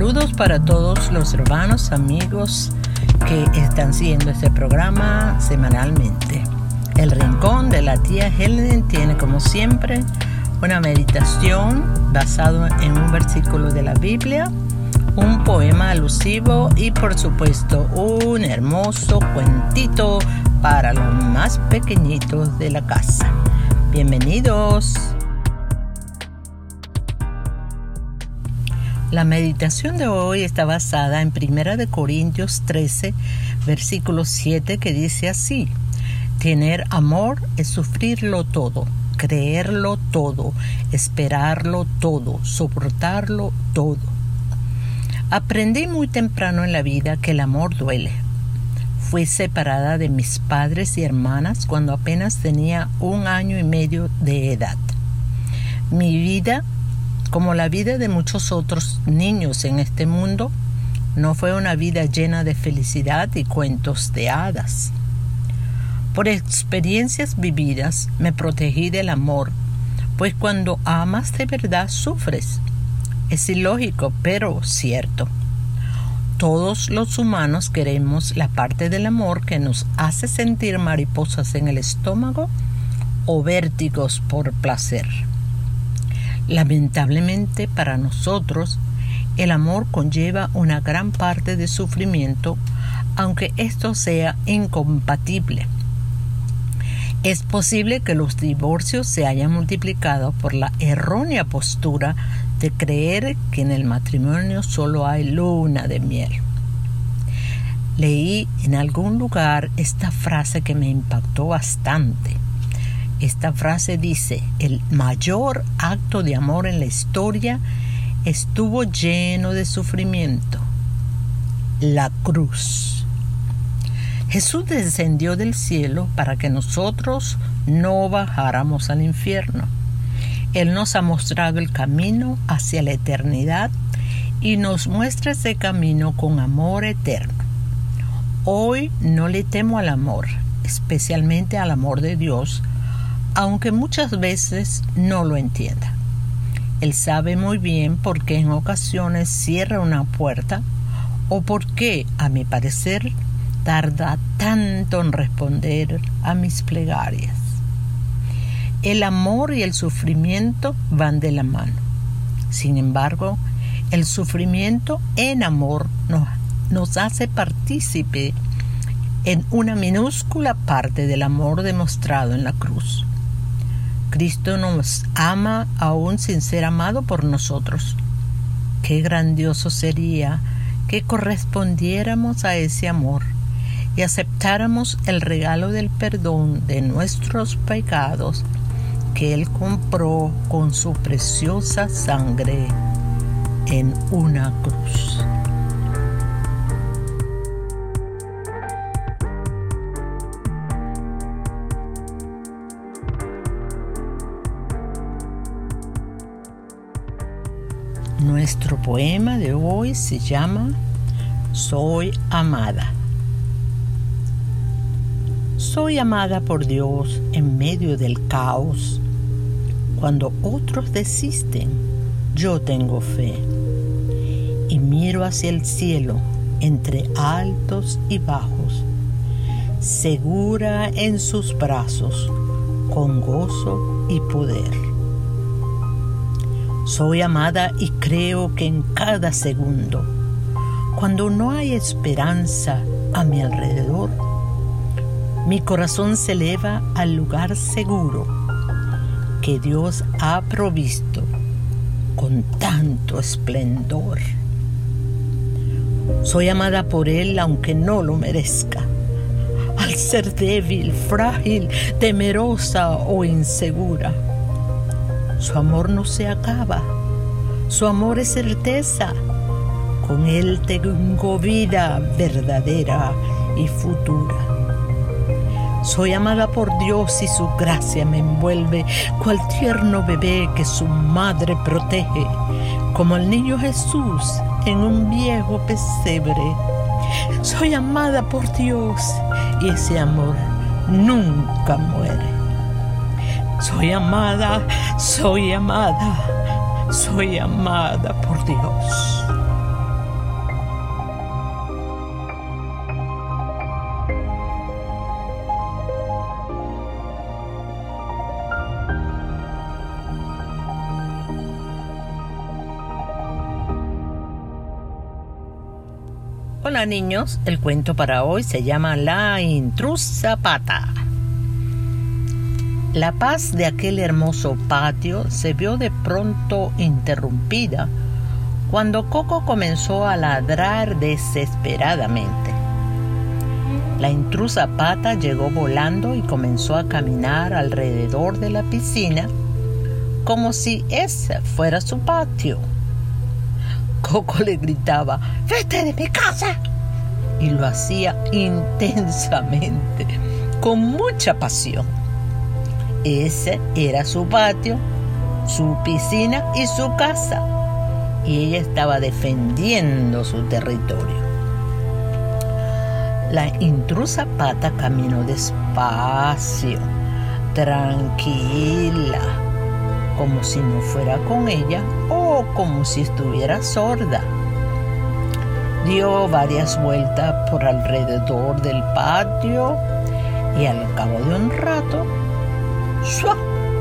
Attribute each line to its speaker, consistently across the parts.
Speaker 1: Saludos para todos los hermanos, amigos que están siguiendo este programa semanalmente. El Rincón de la tía Helen tiene como siempre una meditación basado en un versículo de la Biblia, un poema alusivo y por supuesto un hermoso cuentito para los más pequeñitos de la casa. Bienvenidos. La meditación de hoy está basada en 1 Corintios 13, versículo 7, que dice así, Tener amor es sufrirlo todo, creerlo todo, esperarlo todo, soportarlo todo. Aprendí muy temprano en la vida que el amor duele. Fui separada de mis padres y hermanas cuando apenas tenía un año y medio de edad. Mi vida como la vida de muchos otros niños en este mundo, no fue una vida llena de felicidad y cuentos de hadas. Por experiencias vividas me protegí del amor, pues cuando amas de verdad sufres. Es ilógico, pero cierto. Todos los humanos queremos la parte del amor que nos hace sentir mariposas en el estómago o vértigos por placer. Lamentablemente para nosotros, el amor conlleva una gran parte de sufrimiento, aunque esto sea incompatible. Es posible que los divorcios se hayan multiplicado por la errónea postura de creer que en el matrimonio solo hay luna de miel. Leí en algún lugar esta frase que me impactó bastante. Esta frase dice, el mayor acto de amor en la historia estuvo lleno de sufrimiento, la cruz. Jesús descendió del cielo para que nosotros no bajáramos al infierno. Él nos ha mostrado el camino hacia la eternidad y nos muestra ese camino con amor eterno. Hoy no le temo al amor, especialmente al amor de Dios, aunque muchas veces no lo entienda. Él sabe muy bien por qué en ocasiones cierra una puerta o por qué, a mi parecer, tarda tanto en responder a mis plegarias. El amor y el sufrimiento van de la mano. Sin embargo, el sufrimiento en amor nos, nos hace partícipe en una minúscula parte del amor demostrado en la cruz. Cristo nos ama aún sin ser amado por nosotros. Qué grandioso sería que correspondiéramos a ese amor y aceptáramos el regalo del perdón de nuestros pecados que Él compró con su preciosa sangre en una cruz. Nuestro poema de hoy se llama Soy amada. Soy amada por Dios en medio del caos. Cuando otros desisten, yo tengo fe. Y miro hacia el cielo entre altos y bajos, segura en sus brazos, con gozo y poder. Soy amada y creo que en cada segundo, cuando no hay esperanza a mi alrededor, mi corazón se eleva al lugar seguro que Dios ha provisto con tanto esplendor. Soy amada por Él aunque no lo merezca. Al ser débil, frágil, temerosa o insegura su amor no se acaba. Su amor es certeza. Con Él tengo vida verdadera y futura. Soy amada por Dios y su gracia me envuelve, cual tierno bebé que su madre protege, como el niño Jesús en un viejo pesebre. Soy amada por Dios y ese amor nunca muere. Soy amada, soy amada, soy amada por Dios. Hola niños, el cuento para hoy se llama La intrusa pata. La paz de aquel hermoso patio se vio de pronto interrumpida cuando Coco comenzó a ladrar desesperadamente. La intrusa pata llegó volando y comenzó a caminar alrededor de la piscina como si ese fuera su patio. Coco le gritaba, vete de mi casa. Y lo hacía intensamente, con mucha pasión. Ese era su patio, su piscina y su casa. Y ella estaba defendiendo su territorio. La intrusa pata caminó despacio, tranquila, como si no fuera con ella o como si estuviera sorda. Dio varias vueltas por alrededor del patio y al cabo de un rato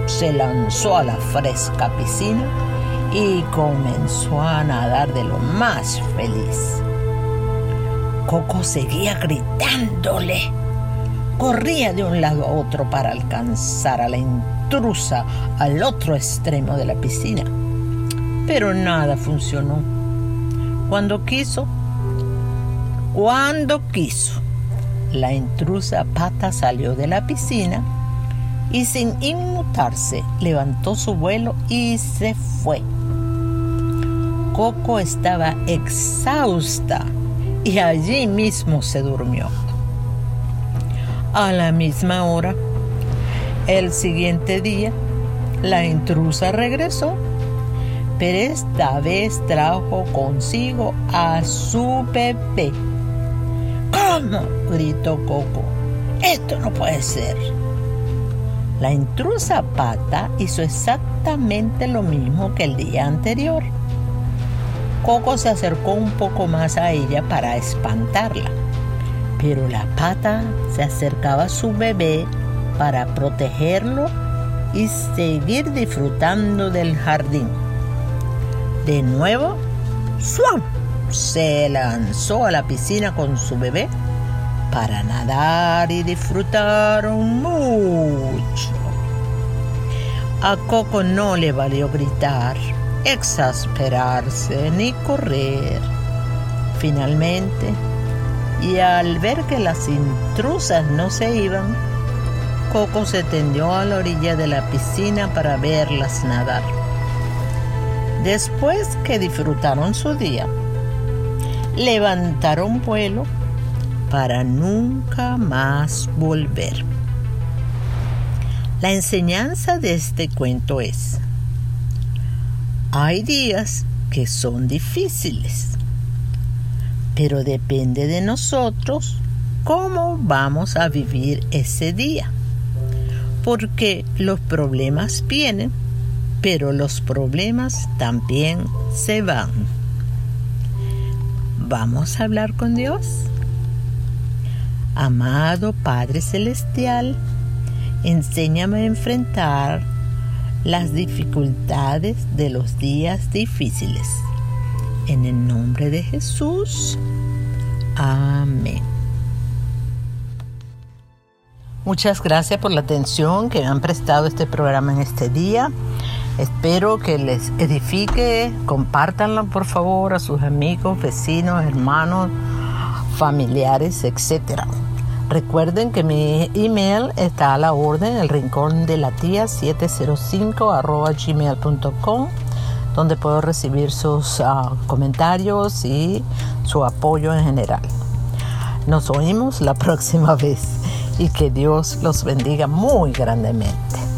Speaker 1: se lanzó a la fresca piscina y comenzó a nadar de lo más feliz. Coco seguía gritándole. Corría de un lado a otro para alcanzar a la intrusa al otro extremo de la piscina. Pero nada funcionó. Cuando quiso, cuando quiso, la intrusa pata salió de la piscina y sin inmutarse levantó su vuelo y se fue. Coco estaba exhausta y allí mismo se durmió. A la misma hora, el siguiente día, la intrusa regresó, pero esta vez trajo consigo a su bebé. ¿Cómo? gritó Coco. Esto no puede ser. La intrusa pata hizo exactamente lo mismo que el día anterior. Coco se acercó un poco más a ella para espantarla, pero la pata se acercaba a su bebé para protegerlo y seguir disfrutando del jardín. De nuevo, ¡suam! se lanzó a la piscina con su bebé para nadar y disfrutar mucho. A Coco no le valió gritar, exasperarse ni correr. Finalmente, y al ver que las intrusas no se iban, Coco se tendió a la orilla de la piscina para verlas nadar. Después que disfrutaron su día, levantaron vuelo para nunca más volver. La enseñanza de este cuento es, hay días que son difíciles, pero depende de nosotros cómo vamos a vivir ese día, porque los problemas vienen, pero los problemas también se van. Vamos a hablar con Dios. Amado Padre Celestial, enséñame a enfrentar las dificultades de los días difíciles. En el nombre de Jesús. Amén. Muchas gracias por la atención que me han prestado este programa en este día. Espero que les edifique. Compártanlo por favor a sus amigos, vecinos, hermanos, familiares, etcétera. Recuerden que mi email está a la orden, el rincón de la tía 705 arroba gmail.com, donde puedo recibir sus ah, comentarios y su apoyo en general. Nos oímos la próxima vez y que Dios los bendiga muy grandemente.